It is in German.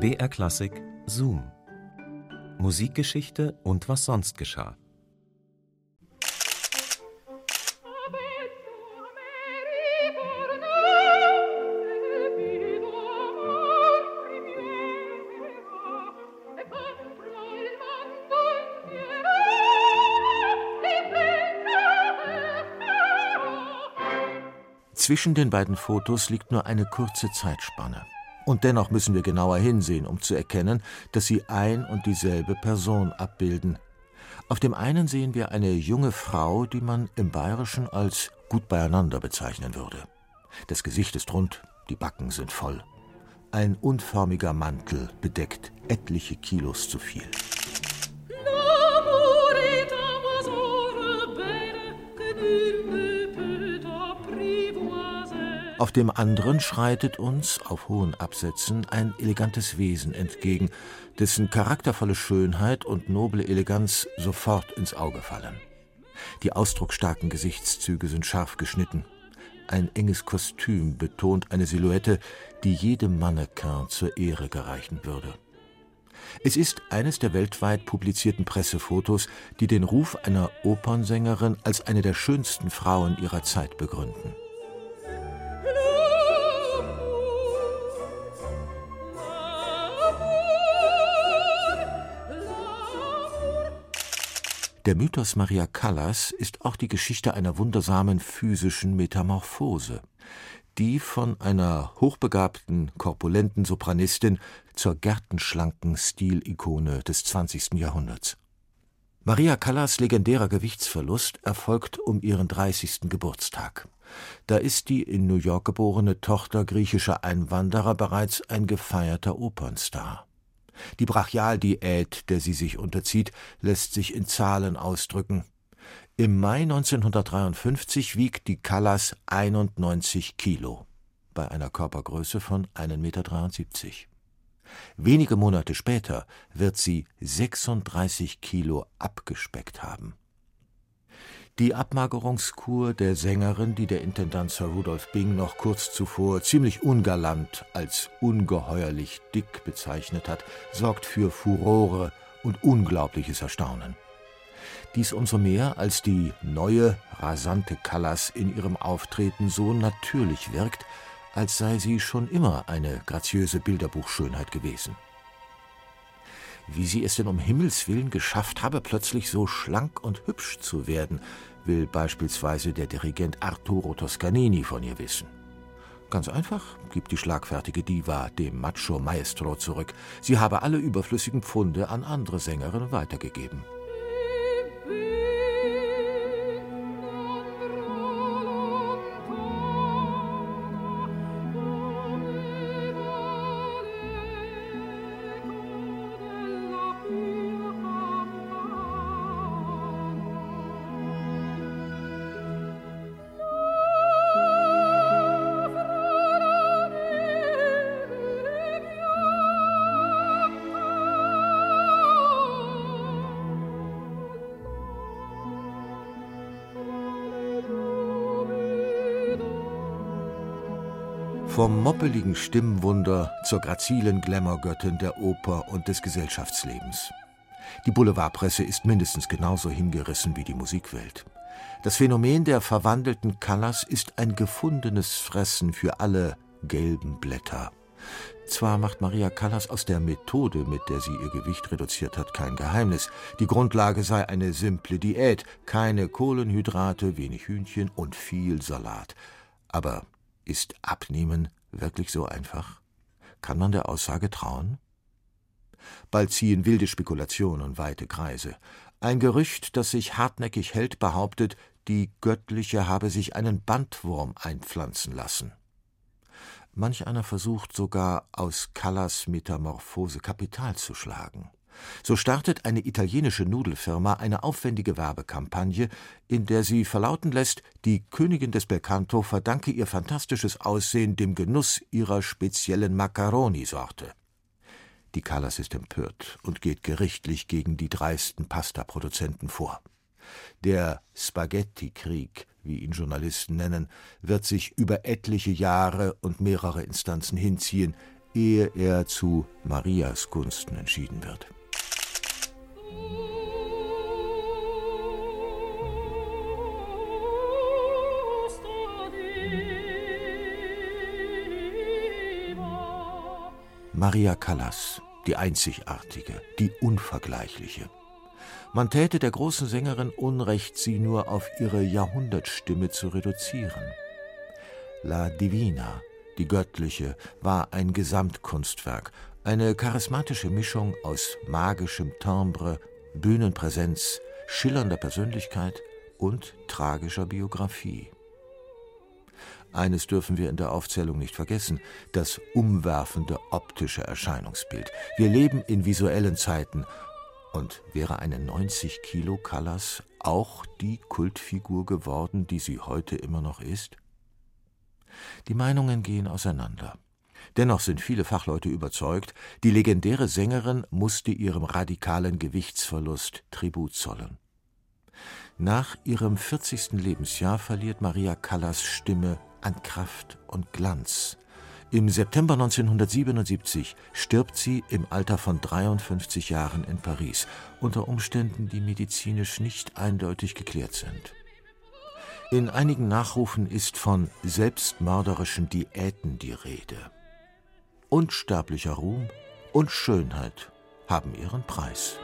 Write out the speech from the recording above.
BR Klassik Zoom. Musikgeschichte und was sonst geschah. Zwischen den beiden Fotos liegt nur eine kurze Zeitspanne. Und dennoch müssen wir genauer hinsehen, um zu erkennen, dass sie ein und dieselbe Person abbilden. Auf dem einen sehen wir eine junge Frau, die man im Bayerischen als gut beieinander bezeichnen würde. Das Gesicht ist rund, die Backen sind voll. Ein unförmiger Mantel bedeckt etliche Kilos zu viel. Auf dem anderen schreitet uns, auf hohen Absätzen, ein elegantes Wesen entgegen, dessen charaktervolle Schönheit und noble Eleganz sofort ins Auge fallen. Die ausdrucksstarken Gesichtszüge sind scharf geschnitten. Ein enges Kostüm betont eine Silhouette, die jedem Mannequin zur Ehre gereichen würde. Es ist eines der weltweit publizierten Pressefotos, die den Ruf einer Opernsängerin als eine der schönsten Frauen ihrer Zeit begründen. Der Mythos Maria Callas ist auch die Geschichte einer wundersamen physischen Metamorphose, die von einer hochbegabten, korpulenten Sopranistin zur gärtenschlanken Stilikone des 20. Jahrhunderts. Maria Callas legendärer Gewichtsverlust erfolgt um ihren 30. Geburtstag. Da ist die in New York geborene Tochter griechischer Einwanderer bereits ein gefeierter Opernstar. Die Brachialdiät, der sie sich unterzieht, lässt sich in Zahlen ausdrücken. Im Mai 1953 wiegt die Callas 91 Kilo bei einer Körpergröße von 1,73 Meter. Wenige Monate später wird sie 36 Kilo abgespeckt haben. Die Abmagerungskur der Sängerin, die der Intendant Sir Rudolph Bing noch kurz zuvor ziemlich ungalant als ungeheuerlich dick bezeichnet hat, sorgt für Furore und unglaubliches Erstaunen. Dies umso mehr, als die neue, rasante Callas in ihrem Auftreten so natürlich wirkt, als sei sie schon immer eine graziöse Bilderbuchschönheit gewesen. Wie sie es denn um Himmels willen geschafft habe, plötzlich so schlank und hübsch zu werden, will beispielsweise der Dirigent Arturo Toscanini von ihr wissen. Ganz einfach, gibt die schlagfertige Diva dem Macho Maestro zurück. Sie habe alle überflüssigen Pfunde an andere Sängerinnen weitergegeben. Vom moppeligen Stimmwunder zur grazilen Glamourgöttin der Oper und des Gesellschaftslebens. Die Boulevardpresse ist mindestens genauso hingerissen wie die Musikwelt. Das Phänomen der verwandelten Callas ist ein gefundenes Fressen für alle gelben Blätter. Zwar macht Maria Callas aus der Methode, mit der sie ihr Gewicht reduziert hat, kein Geheimnis. Die Grundlage sei eine simple Diät, keine Kohlenhydrate, wenig Hühnchen und viel Salat. Aber ist Abnehmen wirklich so einfach? Kann man der Aussage trauen? Bald ziehen wilde Spekulationen weite Kreise. Ein Gerücht, das sich hartnäckig hält, behauptet, die Göttliche habe sich einen Bandwurm einpflanzen lassen. Manch einer versucht sogar, aus Callas Metamorphose Kapital zu schlagen. So startet eine italienische Nudelfirma eine aufwendige Werbekampagne, in der sie verlauten lässt, die Königin des Belcanto verdanke ihr fantastisches Aussehen dem Genuss ihrer speziellen Macaroni-Sorte. Die Callas ist empört und geht gerichtlich gegen die dreisten Pastaproduzenten vor. Der Spaghetti-Krieg, wie ihn Journalisten nennen, wird sich über etliche Jahre und mehrere Instanzen hinziehen, ehe er zu Marias Gunsten entschieden wird. Maria Callas, die einzigartige, die unvergleichliche. Man täte der großen Sängerin Unrecht, sie nur auf ihre Jahrhundertstimme zu reduzieren. La Divina, die göttliche, war ein Gesamtkunstwerk, eine charismatische Mischung aus magischem Timbre, Bühnenpräsenz, schillernder Persönlichkeit und tragischer Biografie. Eines dürfen wir in der Aufzählung nicht vergessen, das umwerfende optische Erscheinungsbild. Wir leben in visuellen Zeiten und wäre eine 90 Kilo Callas auch die Kultfigur geworden, die sie heute immer noch ist? Die Meinungen gehen auseinander. Dennoch sind viele Fachleute überzeugt, die legendäre Sängerin musste ihrem radikalen Gewichtsverlust Tribut zollen. Nach ihrem 40. Lebensjahr verliert Maria Callas Stimme an Kraft und Glanz. Im September 1977 stirbt sie im Alter von 53 Jahren in Paris, unter Umständen, die medizinisch nicht eindeutig geklärt sind. In einigen Nachrufen ist von selbstmörderischen Diäten die Rede. Unsterblicher Ruhm und Schönheit haben ihren Preis.